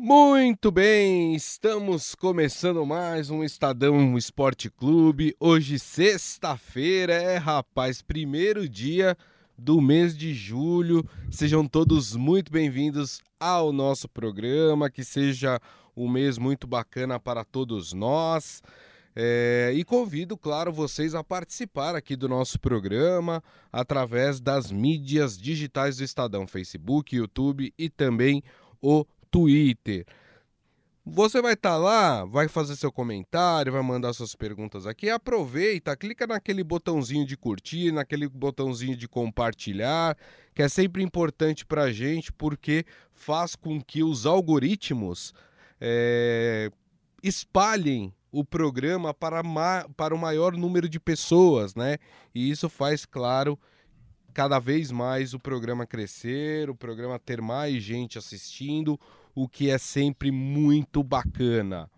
Muito bem, estamos começando mais um Estadão Esporte Clube. Hoje, sexta-feira, é rapaz, primeiro dia do mês de julho. Sejam todos muito bem-vindos ao nosso programa. Que seja um mês muito bacana para todos nós. É, e convido, claro, vocês a participar aqui do nosso programa através das mídias digitais do Estadão, Facebook, YouTube e também o Twitter. Você vai estar tá lá, vai fazer seu comentário, vai mandar suas perguntas aqui. Aproveita, clica naquele botãozinho de curtir, naquele botãozinho de compartilhar, que é sempre importante para a gente, porque faz com que os algoritmos é, espalhem o programa para, para o maior número de pessoas, né? E isso faz, claro, cada vez mais o programa crescer, o programa ter mais gente assistindo, o que é sempre muito bacana.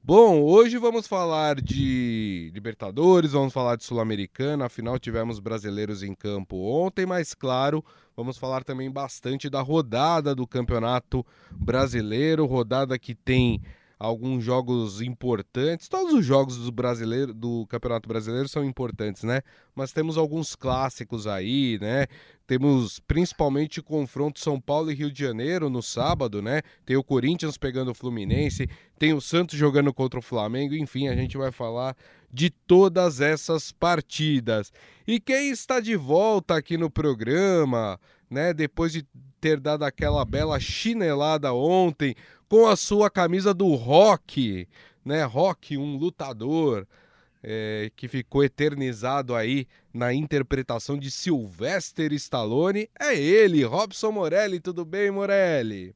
Bom, hoje vamos falar de Libertadores, vamos falar de Sul-Americana, afinal tivemos brasileiros em campo ontem, mas claro, vamos falar também bastante da rodada do Campeonato Brasileiro, rodada que tem alguns jogos importantes. Todos os jogos do brasileiro do Campeonato Brasileiro são importantes, né? Mas temos alguns clássicos aí, né? Temos principalmente o confronto São Paulo e Rio de Janeiro no sábado, né? Tem o Corinthians pegando o Fluminense, tem o Santos jogando contra o Flamengo, enfim, a gente vai falar de todas essas partidas. E quem está de volta aqui no programa, né, depois de ter dado aquela bela chinelada ontem, com a sua camisa do Rock, né? Rock, um lutador é, que ficou eternizado aí na interpretação de Sylvester Stallone. É ele, Robson Morelli. Tudo bem, Morelli?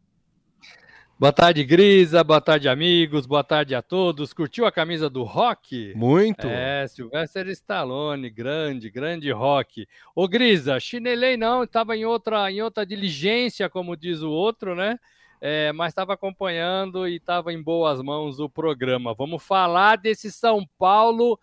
Boa tarde, Grisa. Boa tarde, amigos. Boa tarde a todos. Curtiu a camisa do Rock? Muito. É, Sylvester Stallone, grande, grande Rock. Ô, Grisa, chinelei não, estava em outra, em outra diligência, como diz o outro, né? É, mas estava acompanhando e estava em boas mãos o programa. Vamos falar desse São Paulo.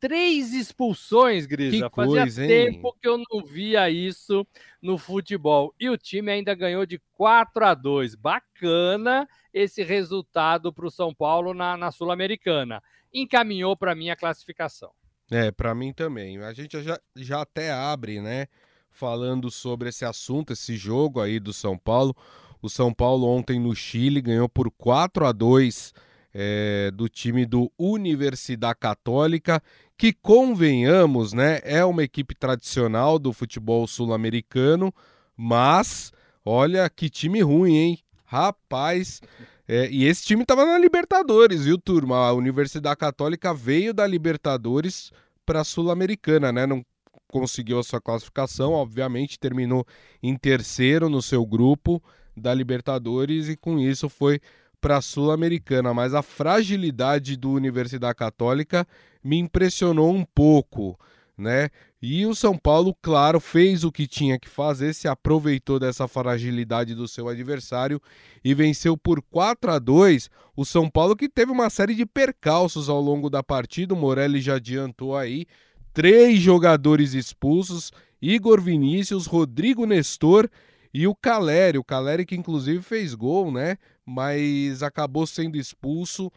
Três expulsões, Grisa. Que Fazia coisa, tempo que eu não via isso no futebol. E o time ainda ganhou de 4 a 2. Bacana esse resultado para o São Paulo na, na Sul-Americana. Encaminhou para mim a classificação. É, para mim também. A gente já, já até abre, né? Falando sobre esse assunto, esse jogo aí do São Paulo. O São Paulo ontem no Chile ganhou por 4 a 2 é, do time do Universidade Católica, que convenhamos, né, é uma equipe tradicional do futebol sul-americano, mas olha que time ruim, hein? Rapaz, é, e esse time estava na Libertadores, viu, turma? A Universidade Católica veio da Libertadores para a Sul-Americana, né? Não conseguiu a sua classificação, obviamente, terminou em terceiro no seu grupo da Libertadores e com isso foi para a Sul-Americana, mas a fragilidade do Universidade Católica me impressionou um pouco, né? E o São Paulo, claro, fez o que tinha que fazer, se aproveitou dessa fragilidade do seu adversário e venceu por 4 a 2 o São Paulo, que teve uma série de percalços ao longo da partida. O Morelli já adiantou aí. Três jogadores expulsos: Igor Vinícius, Rodrigo Nestor e o Caleri, o Caleri que inclusive fez gol, né? Mas acabou sendo expulso.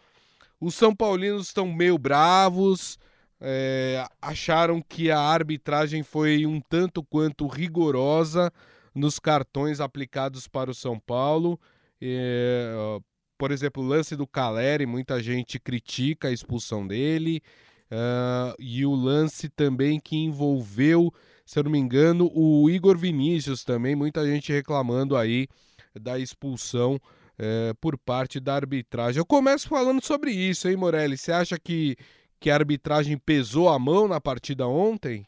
Os São Paulinos estão meio bravos, é, acharam que a arbitragem foi um tanto quanto rigorosa nos cartões aplicados para o São Paulo. É, por exemplo, o lance do Caleri, muita gente critica a expulsão dele. Uh, e o lance também que envolveu se eu não me engano, o Igor Vinícius também, muita gente reclamando aí da expulsão é, por parte da arbitragem. Eu começo falando sobre isso, hein, Morelli? Você acha que, que a arbitragem pesou a mão na partida ontem?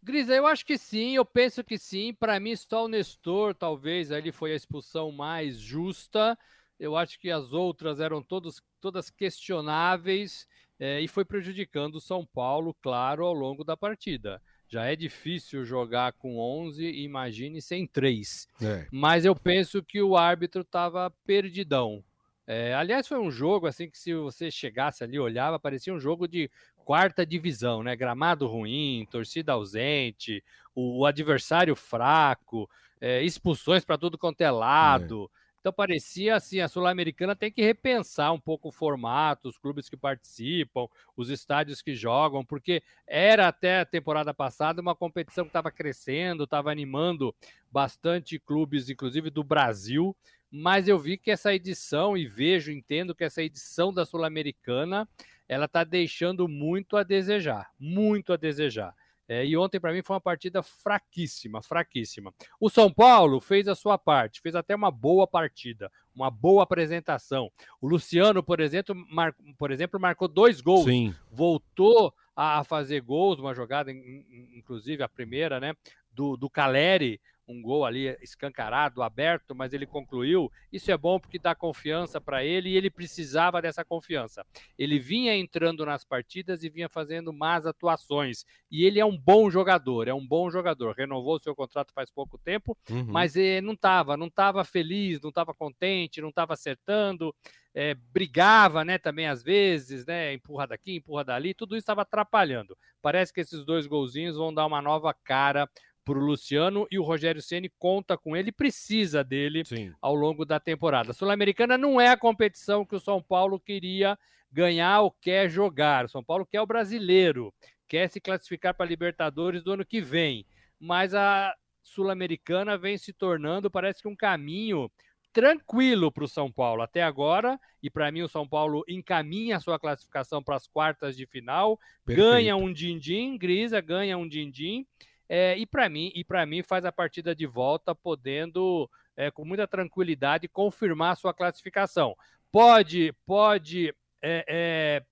Grisa, eu acho que sim, eu penso que sim. Para mim, só o Nestor, talvez, ali foi a expulsão mais justa. Eu acho que as outras eram todos, todas questionáveis é, e foi prejudicando o São Paulo, claro, ao longo da partida. Já é difícil jogar com 11, imagine sem 3. É. Mas eu penso que o árbitro estava perdidão. É, aliás, foi um jogo assim que se você chegasse ali, olhava, parecia um jogo de quarta divisão, né? Gramado ruim, torcida ausente, o, o adversário fraco, é, expulsões para tudo quanto é lado. É. Então parecia assim, a Sul-Americana tem que repensar um pouco o formato, os clubes que participam, os estádios que jogam, porque era até a temporada passada uma competição que estava crescendo, estava animando bastante clubes, inclusive do Brasil, mas eu vi que essa edição, e vejo, entendo que essa edição da Sul-Americana, ela está deixando muito a desejar, muito a desejar. É, e ontem, para mim, foi uma partida fraquíssima, fraquíssima. O São Paulo fez a sua parte, fez até uma boa partida, uma boa apresentação. O Luciano, por exemplo, mar... por exemplo marcou dois gols, Sim. voltou a fazer gols, uma jogada, inclusive a primeira, né, do, do Caleri, um gol ali escancarado, aberto, mas ele concluiu. Isso é bom porque dá confiança para ele e ele precisava dessa confiança. Ele vinha entrando nas partidas e vinha fazendo más atuações. E ele é um bom jogador, é um bom jogador. Renovou seu contrato faz pouco tempo, uhum. mas eh, não estava, não estava feliz, não estava contente, não estava acertando. É, brigava, né, também às vezes, né, empurra daqui, empurra dali, tudo isso estava atrapalhando. Parece que esses dois golzinhos vão dar uma nova cara para o Luciano e o Rogério Ceni conta com ele, precisa dele Sim. ao longo da temporada. A Sul-Americana não é a competição que o São Paulo queria ganhar ou quer jogar. O São Paulo quer o brasileiro, quer se classificar para a Libertadores do ano que vem. Mas a Sul-Americana vem se tornando, parece que um caminho tranquilo para o São Paulo até agora. E para mim, o São Paulo encaminha a sua classificação para as quartas de final, Perfeito. ganha um din-din, Grisa ganha um din-din é, e para mim, e para mim faz a partida de volta podendo é, com muita tranquilidade confirmar sua classificação. Pode, pode é,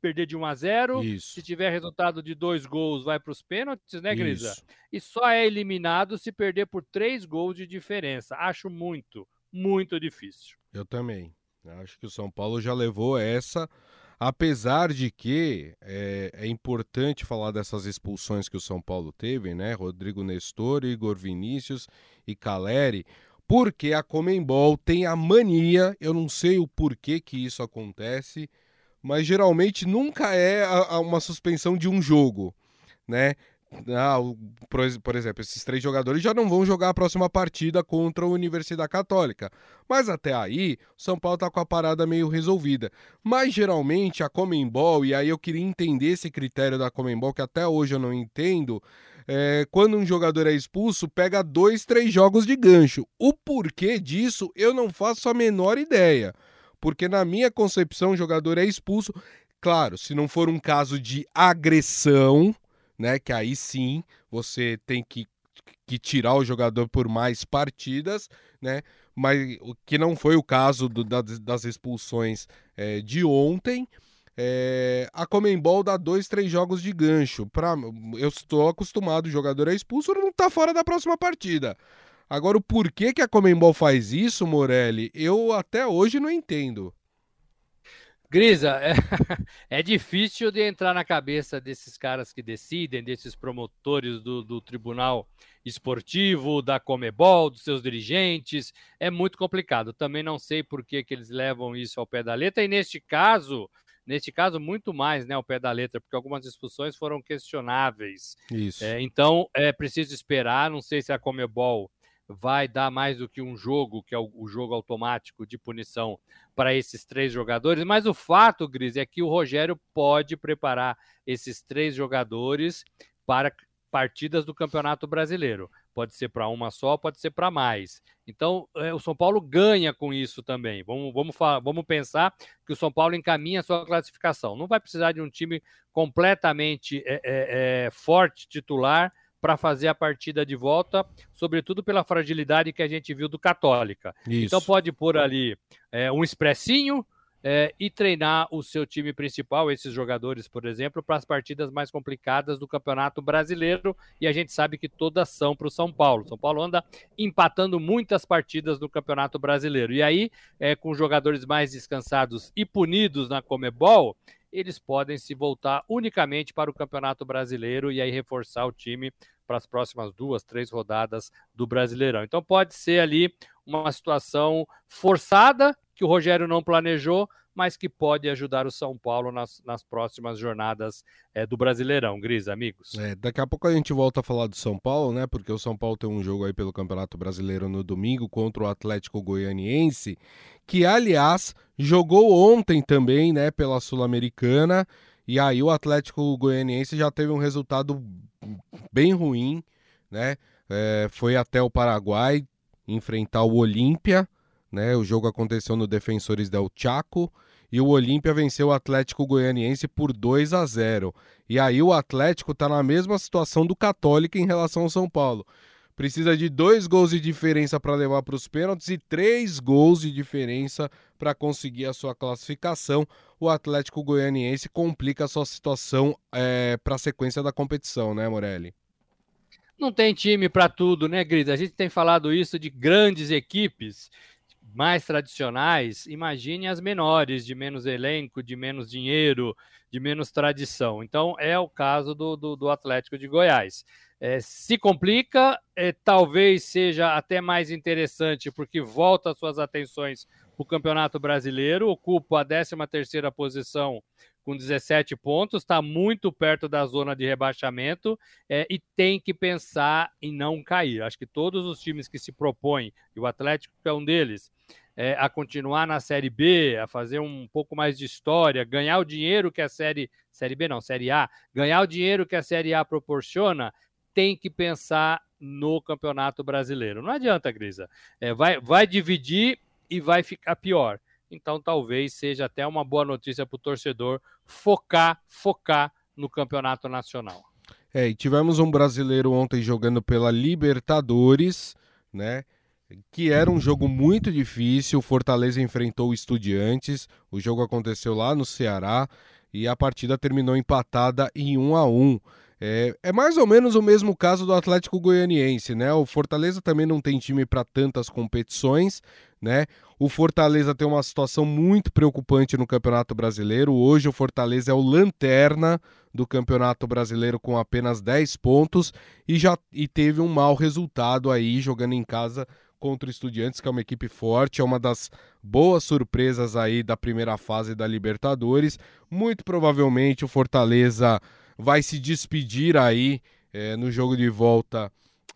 perder de 1 a 0. Isso. Se tiver resultado de dois gols, vai para os pênaltis, né, Grisa? Isso. E só é eliminado se perder por três gols de diferença. Acho muito, muito difícil. Eu também. Acho que o São Paulo já levou essa Apesar de que é, é, importante falar dessas expulsões que o São Paulo teve, né? Rodrigo Nestor, Igor Vinícius e Caleri, porque a Comembol tem a mania, eu não sei o porquê que isso acontece, mas geralmente nunca é a, a uma suspensão de um jogo, né? Ah, por, exemplo, esses três jogadores já não vão jogar a próxima partida contra a Universidade Católica. Mas até aí, o São Paulo está com a parada meio resolvida. Mas geralmente a Comembol, e aí eu queria entender esse critério da Comembol, que até hoje eu não entendo, é, quando um jogador é expulso, pega dois, três jogos de gancho. O porquê disso eu não faço a menor ideia. Porque na minha concepção, o jogador é expulso. Claro, se não for um caso de agressão, né? Que aí sim você tem que, que tirar o jogador por mais partidas, né? Mas o que não foi o caso do, das, das, expulsões é, de ontem. É, a Comembol dá dois, três jogos de gancho. Pra, eu estou acostumado, o jogador é expulso, não está fora da próxima partida. Agora, o porquê que a Comembol faz isso, Morelli, eu até hoje não entendo. Grisa, é, é, difícil de entrar na cabeça desses caras que decidem, desses promotores do, do, Tribunal Esportivo, da Comebol, dos seus dirigentes. É muito complicado. Também não sei por que, que eles levam isso ao pé da letra. E neste caso, neste caso, muito mais né, ao pé da letra, porque algumas discussões foram questionáveis. Isso. É, então, é preciso esperar. Não sei se a Comebol vai dar mais do que um jogo, que é o jogo automático de punição para esses três jogadores. Mas o fato, Gris, é que o Rogério pode preparar esses três jogadores para partidas do Campeonato Brasileiro. Pode ser para uma só, pode ser para mais. Então, é, o São Paulo ganha com isso também. Vamos, vamos, vamos pensar que o São Paulo encaminha a sua classificação. Não vai precisar de um time completamente é, é, é forte, titular, para fazer a partida de volta, sobretudo pela fragilidade que a gente viu do Católica. Isso. Então pode pôr ali é, um expressinho é, e treinar o seu time principal, esses jogadores, por exemplo, para as partidas mais complicadas do Campeonato Brasileiro. E a gente sabe que todas são para o São Paulo. São Paulo anda empatando muitas partidas no Campeonato Brasileiro. E aí, é, com jogadores mais descansados e punidos na Comebol, eles podem se voltar unicamente para o Campeonato Brasileiro e aí reforçar o time para as próximas duas, três rodadas do Brasileirão. Então pode ser ali uma situação forçada que o Rogério não planejou, mas que pode ajudar o São Paulo nas, nas próximas jornadas é, do Brasileirão. Gris, amigos. É, daqui a pouco a gente volta a falar do São Paulo, né? Porque o São Paulo tem um jogo aí pelo Campeonato Brasileiro no domingo contra o Atlético Goianiense, que aliás jogou ontem também, né, pela Sul-Americana. E aí o Atlético Goianiense já teve um resultado bem ruim, né? É, foi até o Paraguai enfrentar o Olímpia, né? O jogo aconteceu no Defensores del Chaco e o Olímpia venceu o Atlético Goianiense por 2 a 0. E aí o Atlético está na mesma situação do Católica em relação ao São Paulo. Precisa de dois gols de diferença para levar para os pênaltis e três gols de diferença para conseguir a sua classificação. O Atlético Goianiense complica a sua situação é, para a sequência da competição, né, Morelli? Não tem time para tudo, né, Gris? A gente tem falado isso de grandes equipes mais tradicionais, imagine as menores, de menos elenco, de menos dinheiro, de menos tradição. Então, é o caso do, do, do Atlético de Goiás. É, se complica, é, talvez seja até mais interessante, porque volta suas atenções para o Campeonato Brasileiro, ocupa a 13 terceira posição com 17 pontos, está muito perto da zona de rebaixamento é, e tem que pensar em não cair. Acho que todos os times que se propõem, e o Atlético é um deles, é, a continuar na Série B, a fazer um pouco mais de história, ganhar o dinheiro que a Série, série B não, Série A, ganhar o dinheiro que a Série A proporciona, tem que pensar no Campeonato Brasileiro. Não adianta, Grisa. É, vai, vai dividir e vai ficar pior. Então, talvez seja até uma boa notícia para o torcedor focar, focar no Campeonato Nacional. É, e tivemos um brasileiro ontem jogando pela Libertadores, né? que era um jogo muito difícil. O Fortaleza enfrentou o Estudiantes. O jogo aconteceu lá no Ceará e a partida terminou empatada em 1 a 1. É, é, mais ou menos o mesmo caso do Atlético Goianiense, né? O Fortaleza também não tem time para tantas competições, né? O Fortaleza tem uma situação muito preocupante no Campeonato Brasileiro. Hoje o Fortaleza é o lanterna do Campeonato Brasileiro com apenas 10 pontos e já e teve um mau resultado aí jogando em casa contra o Estudiantes, que é uma equipe forte, é uma das boas surpresas aí da primeira fase da Libertadores. Muito provavelmente o Fortaleza vai se despedir aí é, no jogo de volta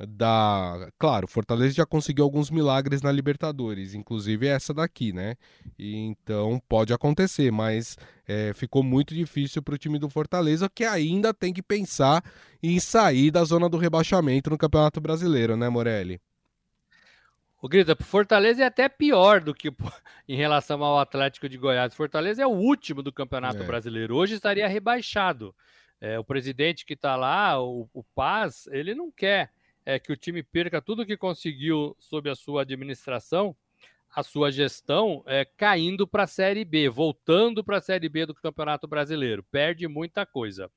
da. Claro, Fortaleza já conseguiu alguns milagres na Libertadores, inclusive essa daqui, né? E, então pode acontecer, mas é, ficou muito difícil para o time do Fortaleza, que ainda tem que pensar em sair da zona do rebaixamento no Campeonato Brasileiro, né, Morelli? O Grita, Fortaleza é até pior do que em relação ao Atlético de Goiás. Fortaleza é o último do Campeonato é. Brasileiro. Hoje estaria rebaixado. É, o presidente que está lá, o, o, Paz, ele não quer é, que o time perca tudo que conseguiu sob a sua administração, a sua gestão, é, caindo para a Série B, voltando para a Série B do Campeonato Brasileiro. Perde muita coisa.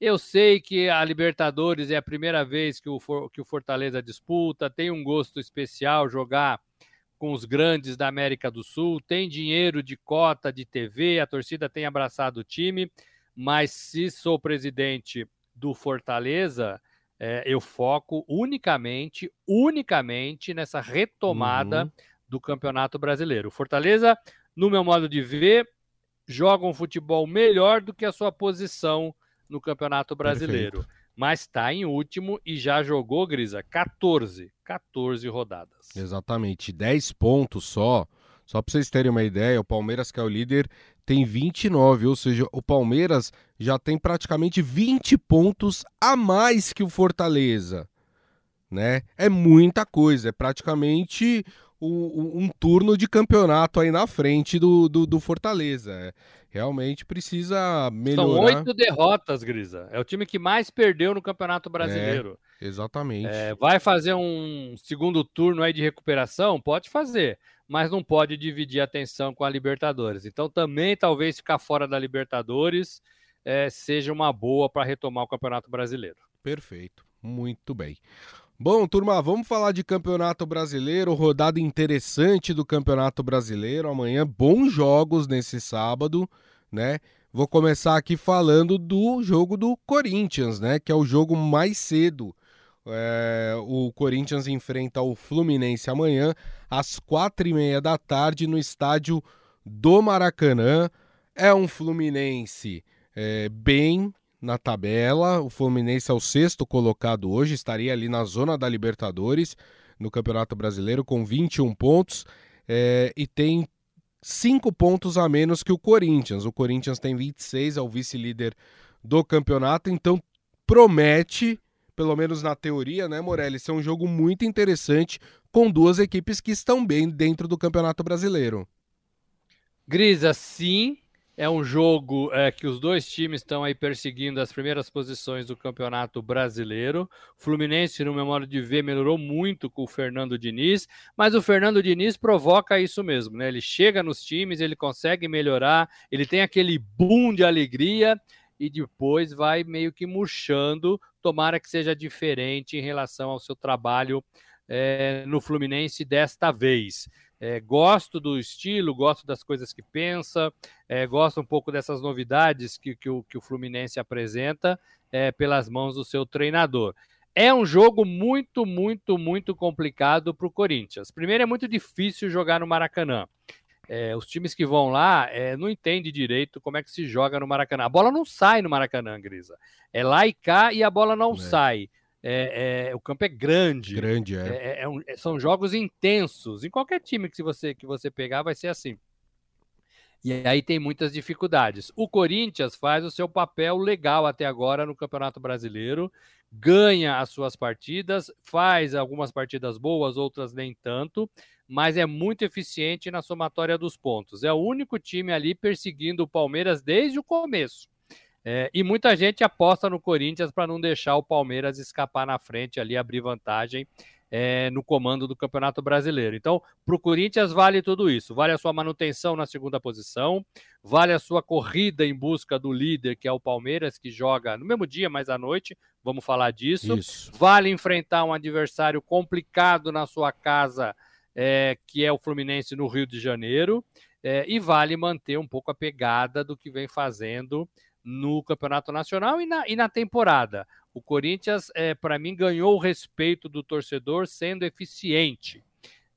Eu sei que a Libertadores é a primeira vez que o, que o Fortaleza disputa, tem um gosto especial jogar com os grandes da América do Sul, tem dinheiro de cota de TV, a torcida tem abraçado o time, mas se sou presidente do Fortaleza, é, eu foco unicamente, unicamente nessa retomada uhum. do Campeonato Brasileiro. O Fortaleza, no meu modo de ver, joga um futebol melhor do que a sua posição no Campeonato Brasileiro. Perfeito. Mas está em último e já jogou, Grisa, 14. 14 rodadas. Exatamente. 10 pontos só. Só para vocês terem uma ideia, o Palmeiras, que é o líder, tem 29, ou seja, o Palmeiras já tem praticamente 20 pontos a mais que o Fortaleza. Né? É muita coisa, é praticamente um, um turno de campeonato aí na frente do, do, do Fortaleza. É, realmente precisa melhorar. São oito derrotas, Grisa. É o time que mais perdeu no Campeonato Brasileiro. É, exatamente. É, vai fazer um segundo turno aí de recuperação? Pode fazer, mas não pode dividir a atenção com a Libertadores. Então também talvez ficar fora da Libertadores é, seja uma boa para retomar o Campeonato Brasileiro. Perfeito, muito bem. Bom, turma, vamos falar de Campeonato Brasileiro, rodada interessante do Campeonato Brasileiro. Amanhã, bons jogos nesse sábado, né? Vou começar aqui falando do jogo do Corinthians, né? Que é o jogo mais cedo. É, o Corinthians enfrenta o Fluminense amanhã às quatro e meia da tarde no estádio do Maracanã. É um Fluminense é, bem na tabela. O Fluminense é o sexto colocado hoje, estaria ali na zona da Libertadores no Campeonato Brasileiro com 21 pontos é, e tem cinco pontos a menos que o Corinthians. O Corinthians tem 26, é o vice-líder do campeonato, então promete, pelo menos na teoria, né, Morelli, ser um jogo muito interessante com duas equipes que estão bem dentro do Campeonato Brasileiro. Grisa, sim, é um jogo é, que os dois times estão aí perseguindo as primeiras posições do Campeonato Brasileiro. O Fluminense, no meu modo de ver, melhorou muito com o Fernando Diniz, mas o Fernando Diniz provoca isso mesmo, né? Ele chega nos times, ele consegue melhorar, ele tem aquele boom de alegria e depois vai meio que murchando. Tomara que seja diferente em relação ao seu trabalho é, no Fluminense desta vez. É, gosto do estilo, gosto das coisas que pensa, é, gosto um pouco dessas novidades que, que, o, que o Fluminense apresenta pelas mãos do seu treinador. É um jogo muito, muito, muito complicado para o Corinthians. Primeiro, é muito difícil jogar no Maracanã. É, os times que vão lá é, não entendem direito como é que se joga no Maracanã. A bola não sai no Maracanã, Grisa. É lá e cá e a bola não é. sai. É, é, o campo é grande. Grande, é. é, um, são jogos intensos. Em qualquer time que você, que você pegar, vai ser assim. E aí tem muitas dificuldades. O Corinthians faz o seu papel legal até agora no Campeonato Brasileiro, ganha as suas partidas, faz algumas partidas boas, outras nem tanto, mas é muito eficiente na somatória dos pontos. É o único time ali perseguindo o Palmeiras desde o começo. É, e muita gente aposta no Corinthians para não deixar o Palmeiras escapar na frente ali, abrir vantagem é, no comando do Campeonato Brasileiro. Então, para o Corinthians vale tudo isso. Vale a sua manutenção na segunda posição, vale a sua corrida em busca do líder, que é o Palmeiras, que joga no mesmo dia, mas à noite. Vamos falar disso. Isso. Vale enfrentar um adversário complicado na sua casa, é, que é o Fluminense no Rio de Janeiro. É, e vale manter um pouco a pegada do que vem fazendo no Campeonato Nacional e na, e na temporada. O Corinthians, é, para mim, ganhou o respeito do torcedor sendo eficiente.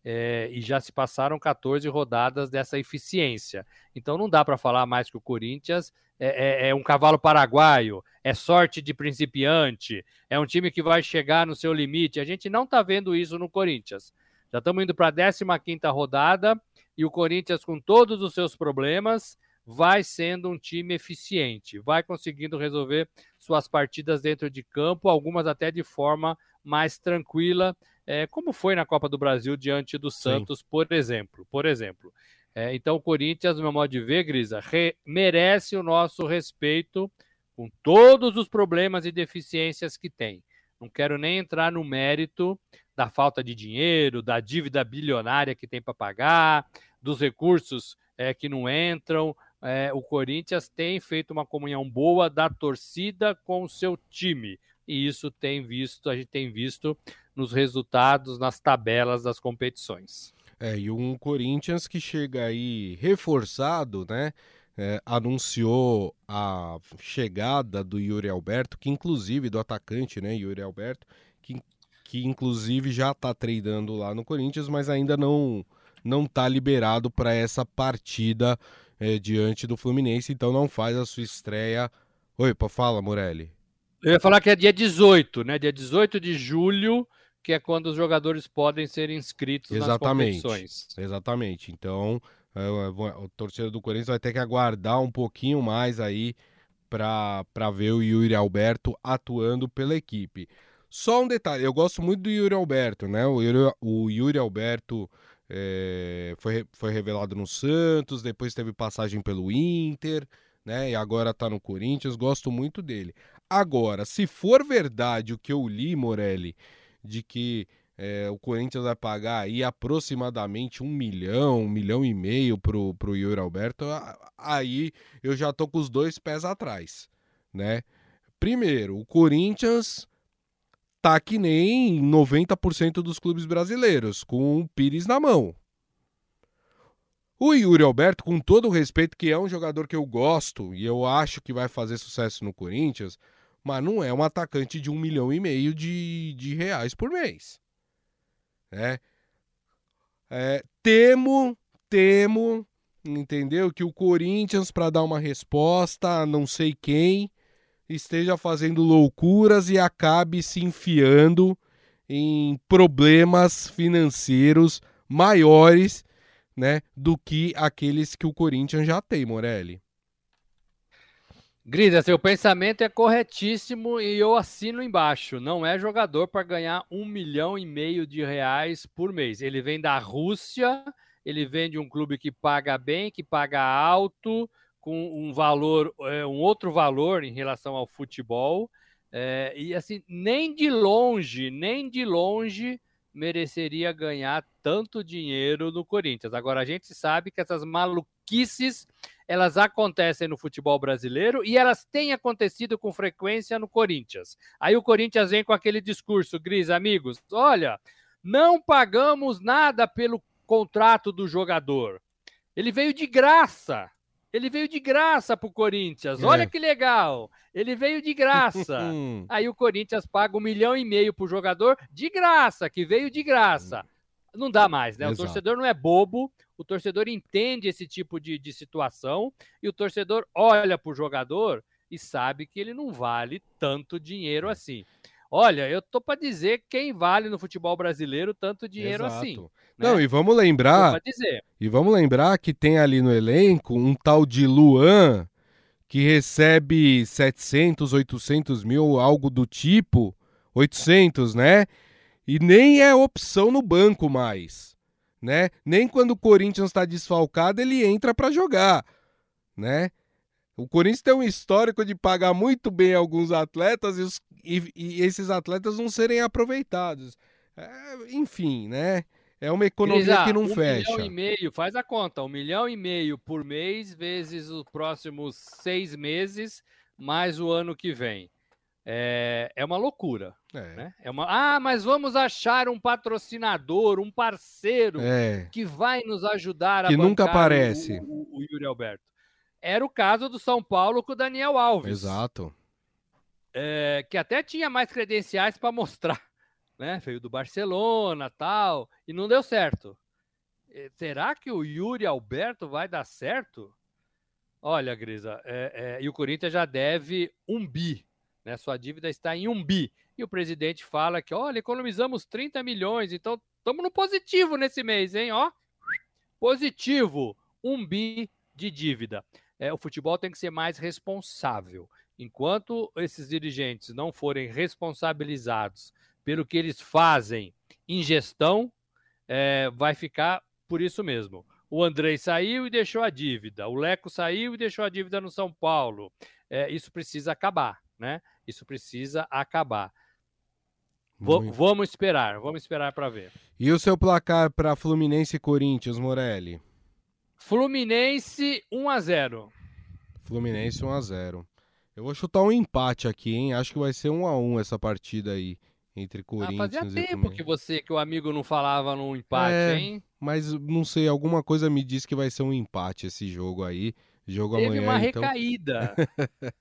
É, e já se passaram 14 rodadas dessa eficiência. Então não dá para falar mais que o Corinthians é, é, é, um cavalo paraguaio, é sorte de principiante, é um time que vai chegar no seu limite. A gente não está vendo isso no Corinthians. Já estamos indo para a 15 rodada e o Corinthians, com todos os seus problemas, vai sendo um time eficiente, vai conseguindo resolver suas partidas dentro de campo, algumas até de forma mais tranquila, é, como foi na Copa do Brasil diante do Santos, Sim. por exemplo. Por exemplo. É, então, o Corinthians, no meu modo de ver, Grisa, re, merece o nosso respeito com todos os problemas e deficiências que tem. Não quero nem entrar no mérito da falta de dinheiro, da dívida bilionária que tem para pagar, dos recursos é, que não entram, é, o Corinthians tem feito uma comunhão boa da torcida com o seu time. E isso tem visto, a gente tem visto nos resultados, nas tabelas das competições. É, e um Corinthians que chega aí reforçado, né? É, anunciou a chegada do Yuri Alberto, que inclusive do atacante, né, Yuri Alberto, que, que inclusive já está treinando lá no Corinthians, mas ainda não não está liberado para essa partida é, diante do Fluminense, então não faz a sua estreia. Oi, fala, Morelli. Eu ia falar que é dia 18, né? Dia 18 de julho, que é quando os jogadores podem ser inscritos Exatamente. nas competições. Exatamente. Então, é, o torcedor do Corinthians vai ter que aguardar um pouquinho mais aí para ver o Yuri Alberto atuando pela equipe. Só um detalhe, eu gosto muito do Yuri Alberto, né? O Yuri, o Yuri Alberto é, foi, foi revelado no Santos, depois teve passagem pelo Inter, né? E agora tá no Corinthians. Gosto muito dele. Agora, se for verdade o que eu li, Morelli, de que é, o Corinthians vai pagar aí aproximadamente um milhão, um milhão e meio pro, pro Yuri Alberto, aí eu já tô com os dois pés atrás, né? Primeiro, o Corinthians tá que nem 90% dos clubes brasileiros, com o Pires na mão. O Yuri Alberto, com todo o respeito, que é um jogador que eu gosto e eu acho que vai fazer sucesso no Corinthians, mas não é um atacante de um milhão e meio de, de reais por mês. É, é, temo, temo entendeu? Que o Corinthians, para dar uma resposta a não sei quem, esteja fazendo loucuras e acabe se enfiando em problemas financeiros maiores, né, do que aqueles que o Corinthians já tem, Morelli. Grisa, seu pensamento é corretíssimo e eu assino embaixo. Não é jogador para ganhar um milhão e meio de reais por mês. Ele vem da Rússia, ele vem de um clube que paga bem, que paga alto, com um valor, é, um outro valor em relação ao futebol. É, e assim, nem de longe, nem de longe mereceria ganhar tanto dinheiro no Corinthians. Agora a gente sabe que essas maluquices elas acontecem no futebol brasileiro e elas têm acontecido com frequência no Corinthians. Aí o Corinthians vem com aquele discurso, Gris, amigos, olha, não pagamos nada pelo contrato do jogador. Ele veio de graça. Ele veio de graça para o Corinthians. É. Olha que legal. Ele veio de graça. Aí o Corinthians paga um milhão e meio para o jogador de graça, que veio de graça. Não dá mais, né? Exato. O torcedor não é bobo, o torcedor entende esse tipo de, de situação e o torcedor olha para o jogador e sabe que ele não vale tanto dinheiro assim. Olha, eu tô para dizer quem vale no futebol brasileiro tanto dinheiro Exato. assim. Né? Não, e vamos lembrar. E vamos lembrar que tem ali no elenco um tal de Luan que recebe 700, 800 mil, algo do tipo, 800, né? E nem é opção no banco mais, né? Nem quando o Corinthians está desfalcado ele entra para jogar, né? O Corinthians tem um histórico de pagar muito bem alguns atletas e, os, e, e esses atletas não serem aproveitados. É, enfim, né? É uma economia Grisa, que não um fecha. Um milhão e meio, faz a conta, um milhão e meio por mês vezes os próximos seis meses, mais o ano que vem. É, é uma loucura. É. Né? é uma... Ah, mas vamos achar um patrocinador, um parceiro é. que vai nos ajudar a Que nunca aparece. O, o, o, Yuri Alberto. Era o caso do São Paulo com o Daniel Alves. Exato. É, que até tinha mais credenciais para mostrar. Né? Veio do Barcelona tal, e não deu certo. Será que o Yuri Alberto vai dar certo? Olha, Grisa, é, é, e o Corinthians já deve um bi né? Sua dívida está em um bi. E o presidente fala que, olha, economizamos 30 milhões, então estamos no positivo nesse mês, hein? Ó, positivo, um bi de dívida. É, o futebol tem que ser mais responsável. Enquanto esses dirigentes não forem responsabilizados pelo que eles fazem em gestão, é, vai ficar por isso mesmo. O Andrei saiu e deixou a dívida. O Leco saiu e deixou a dívida no São Paulo. É, isso precisa acabar, né? Isso precisa acabar. V vamos esperar, vamos esperar para ver. E o seu placar para Fluminense e Corinthians, Morelli? Fluminense 1 a 0. Fluminense 1 a 0. Eu vou chutar um empate aqui, hein? Acho que vai ser 1 a 1 essa partida aí entre Corinthians ah, fazia e tempo que você que o amigo não falava num empate, é, hein? Mas não sei, alguma coisa me diz que vai ser um empate esse jogo aí. Jogo Teve amanhã. uma então... recaída.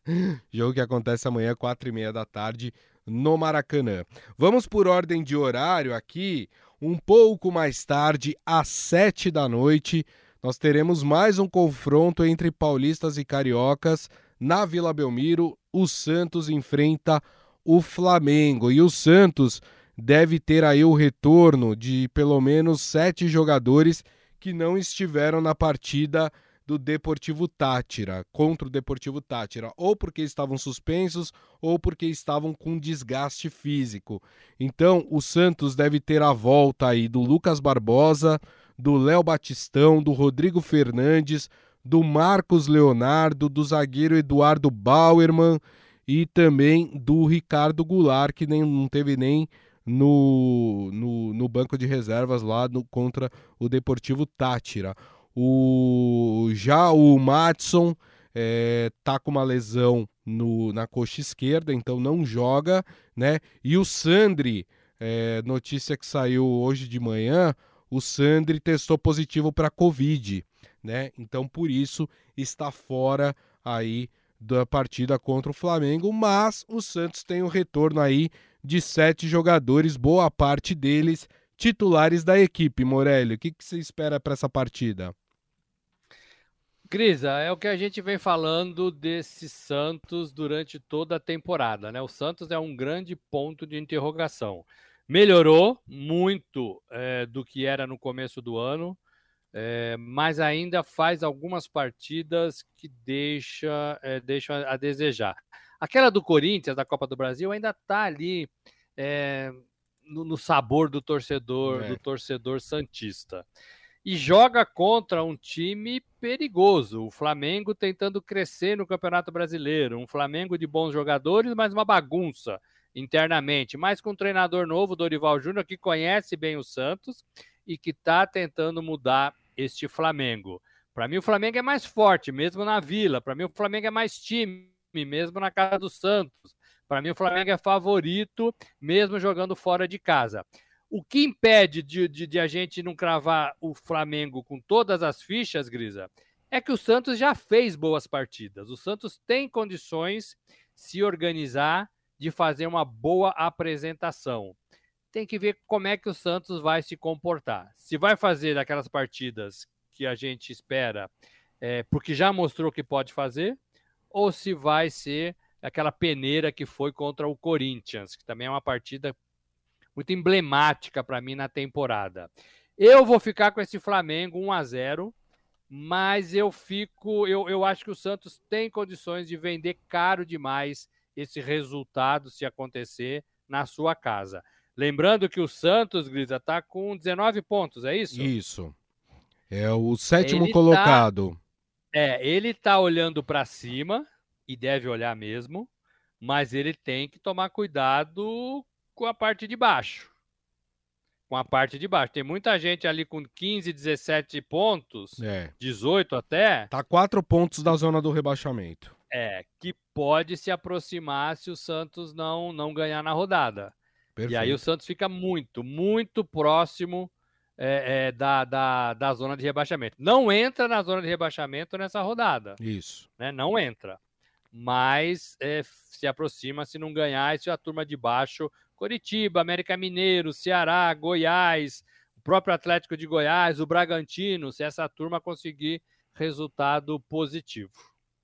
Jogo que acontece amanhã, quatro e meia da tarde, no Maracanã. Vamos por ordem de horário aqui. Um pouco mais tarde, às sete da noite, nós teremos mais um confronto entre paulistas e cariocas na Vila Belmiro. O Santos enfrenta o Flamengo e o Santos deve ter aí o retorno de pelo menos sete jogadores que não estiveram na partida do Deportivo Tátira, contra o Deportivo Tátira, ou porque estavam suspensos ou porque estavam com desgaste físico. Então, o Santos deve ter a volta aí do Lucas Barbosa, do Léo Batistão, do Rodrigo Fernandes, do Marcos Leonardo, do zagueiro Eduardo Bauerman e também do Ricardo Goulart, que nem, não teve nem no, no, no banco de reservas lá no, contra o Deportivo Tátira. O, já o Matson é, tá com uma lesão no, na coxa esquerda, então não joga, né? E o Sandri, é, notícia que saiu hoje de manhã, o Sandri testou positivo para Covid, né? Então por isso está fora aí da partida contra o Flamengo, mas o Santos tem o um retorno aí de sete jogadores, boa parte deles titulares da equipe. Morelli, o que, que você espera para essa partida? Grisa, é o que a gente vem falando desse Santos durante toda a temporada, né? O Santos é um grande ponto de interrogação. Melhorou muito é, do que era no começo do ano, é, mas ainda faz algumas partidas que deixa, é, deixam a, desejar. Aquela do Corinthians, da Copa do Brasil, ainda está ali no, no, sabor do torcedor, do torcedor santista e joga contra um time perigoso. O Flamengo tentando crescer no Campeonato Brasileiro, um Flamengo de bons jogadores, mas uma bagunça internamente, mas com um treinador novo, Dorival Júnior, que conhece bem o Santos e que está tentando mudar este Flamengo. Para mim, o Flamengo é mais forte, mesmo na Vila. Para mim, o Flamengo é mais time, mesmo na casa do Santos. Para mim, o Flamengo é favorito, mesmo jogando fora de casa. O que impede de, de, de, a gente não cravar o Flamengo com todas as fichas, Grisa, é que o Santos já fez boas partidas. O Santos tem condições se organizar de fazer uma boa apresentação. Tem que ver como é que o Santos vai se comportar. Se vai fazer aquelas partidas que a gente espera, é, porque já mostrou que pode fazer, ou se vai ser aquela peneira que foi contra o Corinthians, que também é uma partida muito emblemática para mim na temporada. Eu vou ficar com esse Flamengo 1 a 0 mas eu fico, eu, eu acho que o Santos tem condições de vender caro demais esse resultado se acontecer na sua casa. Lembrando que o Santos, Grisa, está com 19 pontos, é isso? Isso. É o sétimo ele tá colocado. Tá, é, ele está olhando para cima e deve olhar mesmo, mas ele tem que tomar cuidado com a parte de baixo. Com a parte de baixo. Tem muita gente ali com 15, 17 pontos, é. 18 até. Tá quatro pontos da zona do rebaixamento. É, que pode se aproximar se o Santos não, não ganhar na rodada. Perfeito. E aí o Santos fica muito, muito próximo é, é, da, da, da zona de rebaixamento. Não entra na zona de rebaixamento nessa rodada. Isso. Né? Não entra. Mas é, se aproxima se não ganhar, e se a turma de baixo Coritiba, América Mineiro, Ceará, Goiás, o próprio Atlético de Goiás, o Bragantino, se essa turma conseguir resultado positivo.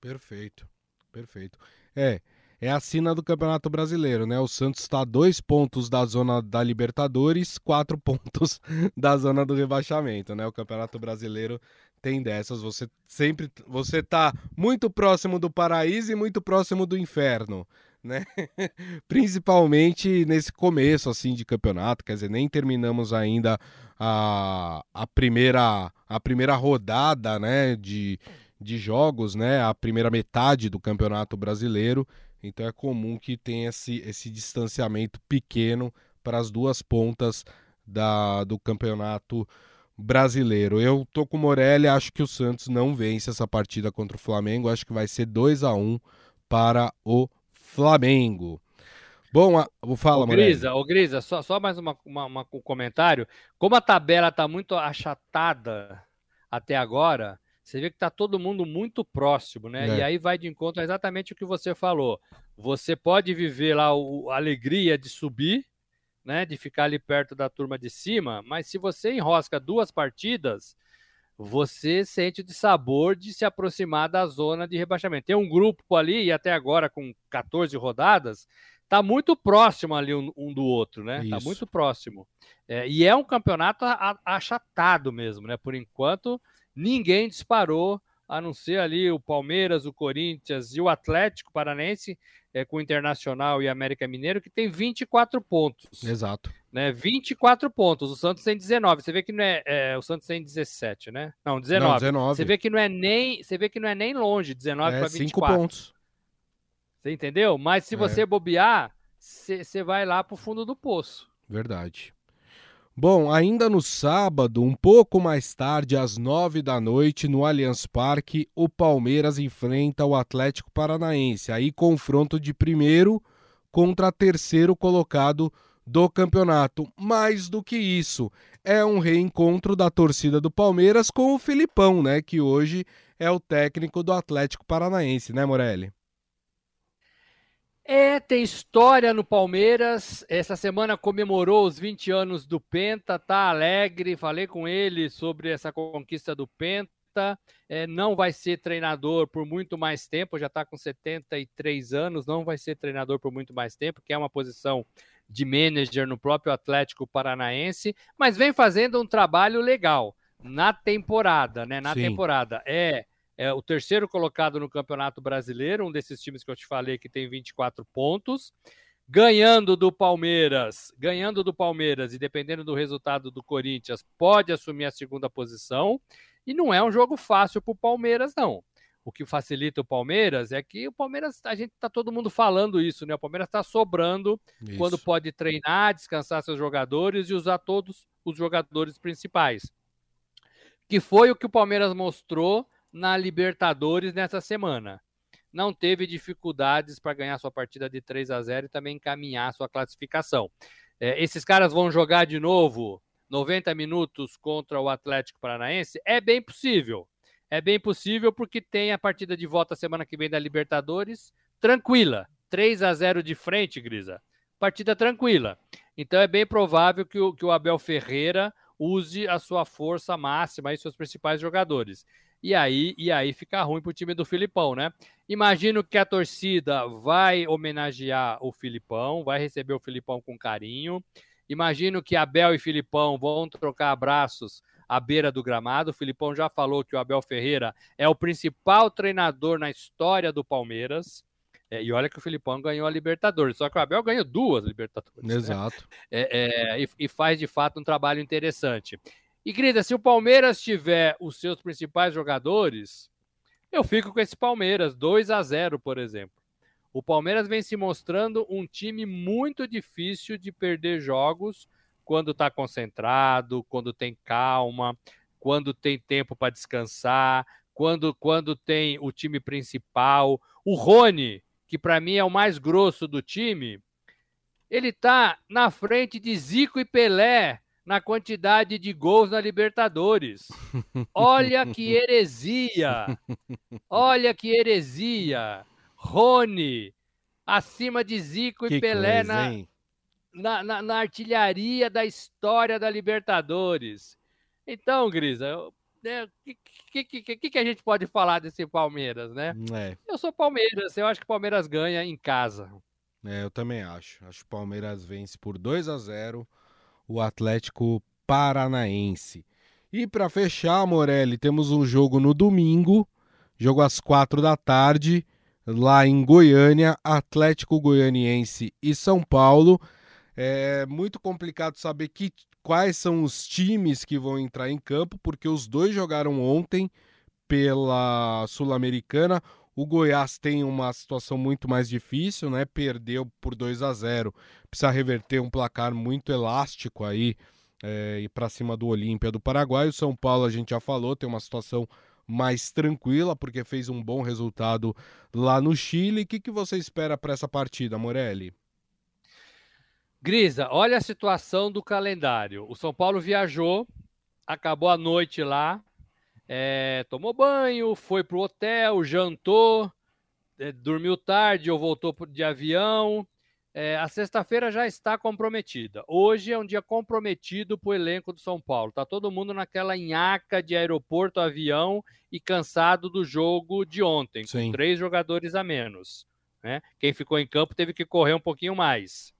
Perfeito, perfeito. É, é a sina do Campeonato Brasileiro, né? O Santos está dois pontos da zona da Libertadores, quatro pontos da zona do rebaixamento, né? O Campeonato Brasileiro tem dessas. Você sempre, você tá muito próximo do paraíso e muito próximo do inferno né? Principalmente nesse começo assim de campeonato, quer dizer, nem terminamos ainda a, a primeira a primeira rodada, né, de, de jogos, né, a primeira metade do Campeonato Brasileiro. Então é comum que tenha esse, esse distanciamento pequeno para as duas pontas da, do Campeonato Brasileiro. Eu tô com o Morelli, acho que o Santos não vence essa partida contra o Flamengo, acho que vai ser 2 a 1 para o Flamengo. Bom, vou falar, Grisa, ô Grisa, só, só mais uma, uma, uma, um comentário. Como a tabela está muito achatada até agora, você vê que está todo mundo muito próximo, né? É. E aí vai de encontro exatamente o que você falou. Você pode viver lá o, a alegria de subir, né? De ficar ali perto da turma de cima, mas se você enrosca duas partidas, você sente de sabor de se aproximar da zona de rebaixamento. Tem um grupo ali, e até agora com 14 rodadas, está muito próximo ali um, um do outro, né? Está muito próximo. É, e é um campeonato achatado mesmo, né? Por enquanto, ninguém disparou, a não ser ali o Palmeiras, o Corinthians e o Atlético Paranense, é, com o Internacional e América Mineiro, que tem 24 pontos. Exato né? 24 pontos. O Santos tem 19. Você vê que não é, é o Santos tem 17, né? Não, 19. Não, 19. Você vê que não é nem, você vê que não é nem longe, 19 é, para 24. 5 pontos. Você entendeu? Mas se é. você bobear, você vai lá pro fundo do poço. Verdade. Bom, ainda no sábado, um pouco mais tarde, às nove da noite, no Allianz Parque, o Palmeiras enfrenta o Atlético Paranaense. Aí confronto de primeiro contra terceiro colocado do campeonato. Mais do que isso, é um reencontro da torcida do Palmeiras com o Filipão, né, que hoje é o técnico do Atlético Paranaense, né, Morelli? É, tem história no Palmeiras. Essa semana comemorou os 20 anos do Penta, tá alegre. Falei com ele sobre essa conquista do Penta. é, não vai ser treinador por muito mais tempo, já está com 73 anos, não vai ser treinador por muito mais tempo, que é uma posição de manager no próprio Atlético Paranaense, mas vem fazendo um trabalho legal na temporada, né? Na Sim. temporada. É, é o terceiro colocado no Campeonato Brasileiro, um desses times que eu te falei que tem 24 pontos ganhando do Palmeiras, ganhando do Palmeiras e dependendo do resultado do Corinthians, pode assumir a segunda posição. E não é um jogo fácil para o Palmeiras, não. O que facilita o Palmeiras é que o Palmeiras, a gente tá todo mundo falando isso, né? O Palmeiras está sobrando isso. quando pode treinar, descansar seus jogadores e usar todos os jogadores principais. Que foi o que o Palmeiras mostrou na Libertadores nessa semana não teve dificuldades para ganhar sua partida de 3 a 0 e também encaminhar sua classificação. É, esses caras vão jogar de novo 90 minutos contra o Atlético Paranaense? É bem possível. É bem possível porque tem a partida de volta semana que vem da Libertadores tranquila. 3 a 0 de frente, Grisa. Partida tranquila. Então é bem provável que o, que o Abel Ferreira use a sua força máxima e seus principais jogadores. E aí, e aí fica ruim para o time do Filipão, né? Imagino que a torcida vai homenagear o Filipão, vai receber o Filipão com carinho. Imagino que Abel e Filipão vão trocar abraços à beira do gramado. O Filipão já falou que o Abel Ferreira é o principal treinador na história do Palmeiras. É, e olha que o Filipão ganhou a Libertadores, só que o Abel ganhou duas Libertadores. Né? Exato. Né? É, é, e, e, faz de fato um trabalho interessante. E, Grida, se o Palmeiras tiver os seus principais jogadores, eu fico com esse Palmeiras, 2 a 0 por exemplo. O Palmeiras vem se mostrando um time muito difícil de perder jogos quando está concentrado, quando tem calma, quando tem tempo para descansar, quando, quando tem o time principal. O Rony, que para mim é o mais grosso do time, ele está na frente de Zico e Pelé na quantidade de gols na Libertadores. Olha que heresia! Olha que heresia! Rony, acima de Zico que e Pelé coisa, na, na, na, artilharia da história da Libertadores. Então, Grisa, o né, que, que, que, que, a gente pode falar desse Palmeiras, né? É. Eu sou Palmeiras, eu acho que o Palmeiras ganha em casa. É, eu também acho. Acho que o Palmeiras vence por 2 a 0 o Atlético Paranaense. E para fechar, Morelli, temos um jogo no domingo, jogo às quatro da tarde, lá em Goiânia, Atlético Goianiense e São Paulo. É muito complicado saber que, quais são os times que vão entrar em campo, porque os dois jogaram ontem pela Sul-Americana. O Goiás tem uma situação muito mais difícil, né? Perdeu por 2 a 0. Precisa reverter um placar muito elástico aí é, e para cima do Olímpia do Paraguai. O São Paulo a gente já falou, tem uma situação mais tranquila porque fez um bom resultado lá no Chile. O que, que você espera para essa partida, Morelli? Grisa, olha a situação do calendário. O São Paulo viajou, acabou a noite lá, é, tomou banho, foi pro hotel, jantou, é, dormiu tarde ou voltou de avião. É, a sexta-feira já está comprometida. Hoje é um dia comprometido para o elenco do São Paulo. Tá todo mundo naquela nhaca de aeroporto, avião e cansado do jogo de ontem, Sim. com três jogadores a menos. Né? Quem ficou em campo teve que correr um pouquinho mais.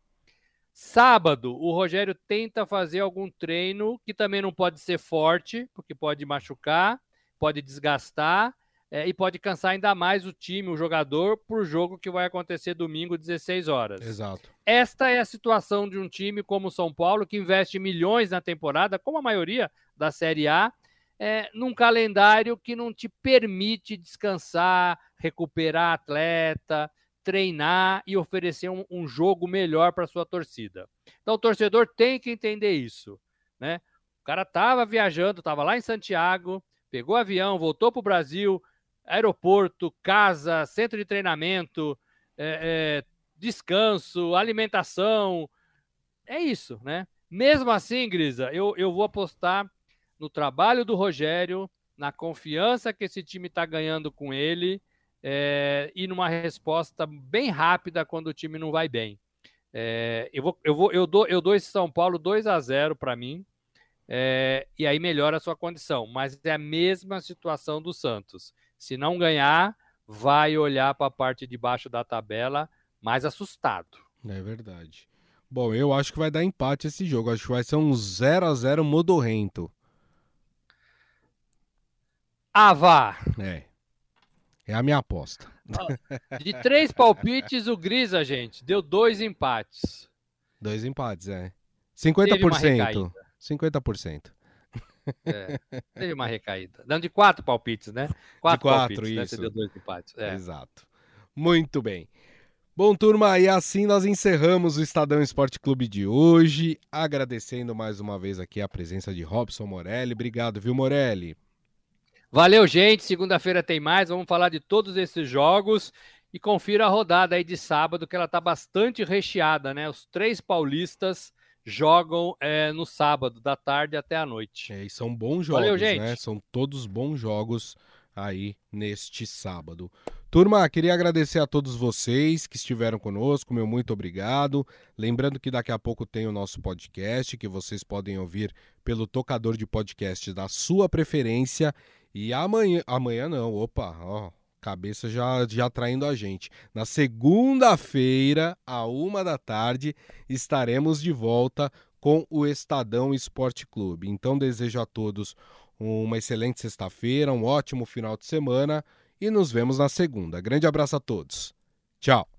Sábado, o Rogério tenta fazer algum treino que também não pode ser forte, porque pode machucar, pode desgastar é, e pode cansar ainda mais o time, o jogador, para o jogo que vai acontecer domingo, 16 horas. Exato. Esta é a situação de um time como o São Paulo, que investe milhões na temporada, como a maioria da Série A, é, num calendário que não te permite descansar, recuperar atleta, treinar e oferecer um, um jogo melhor para sua torcida. Então o torcedor tem que entender isso, né? O cara estava viajando, estava lá em Santiago, pegou avião, voltou para o Brasil, aeroporto, casa, centro de treinamento, é, é, descanso, alimentação. É isso, né? Mesmo assim, Grisa, eu, eu vou apostar no trabalho do Rogério, na confiança que esse time está ganhando com ele é, e numa resposta bem rápida quando o time não vai bem. É, eu, vou, eu, vou, eu, dou, eu dou esse São Paulo 2 a 0 para mim. é, e aí melhora a sua condição. Mas é a mesma situação do Santos. Se não ganhar, vai olhar para a parte de baixo da tabela mais assustado. É verdade. Bom, eu acho que vai dar empate esse jogo. Acho que vai ser um 0 a 0 modorrento. Ah, vá! É. É a minha aposta. De três palpites, o Grisa, gente, deu dois empates. Dois empates, é. 50%. 50%. É, teve uma recaída. Dando de quatro palpites, né? Quatro, de quatro palpites, isso. Né? Você deu dois empates. É. Exato. Muito bem. Bom, turma, e assim nós encerramos o Estadão Esporte Clube de hoje, agradecendo mais uma vez aqui a presença de Robson Morelli. Obrigado, viu, Morelli? Valeu, gente. Segunda-feira tem mais. Vamos falar de todos esses jogos e confira a rodada aí de sábado, que ela tá bastante recheada, né? Os três paulistas jogam é, no sábado, da tarde até a noite. É, e são bons jogos, Valeu, gente. né? São todos bons jogos aí neste sábado. Turma, queria agradecer a todos vocês que estiveram conosco, meu muito obrigado. Lembrando que daqui a pouco tem o nosso podcast, que vocês podem ouvir pelo tocador de podcast da sua preferência. E amanhã, amanhã não, opa, ó, cabeça já, já traindo a gente. Na segunda-feira, à uma da tarde, estaremos de volta com o Estadão Esporte Clube. Então desejo a todos uma excelente sexta-feira, um ótimo final de semana e nos vemos na segunda. Grande abraço a todos. Tchau.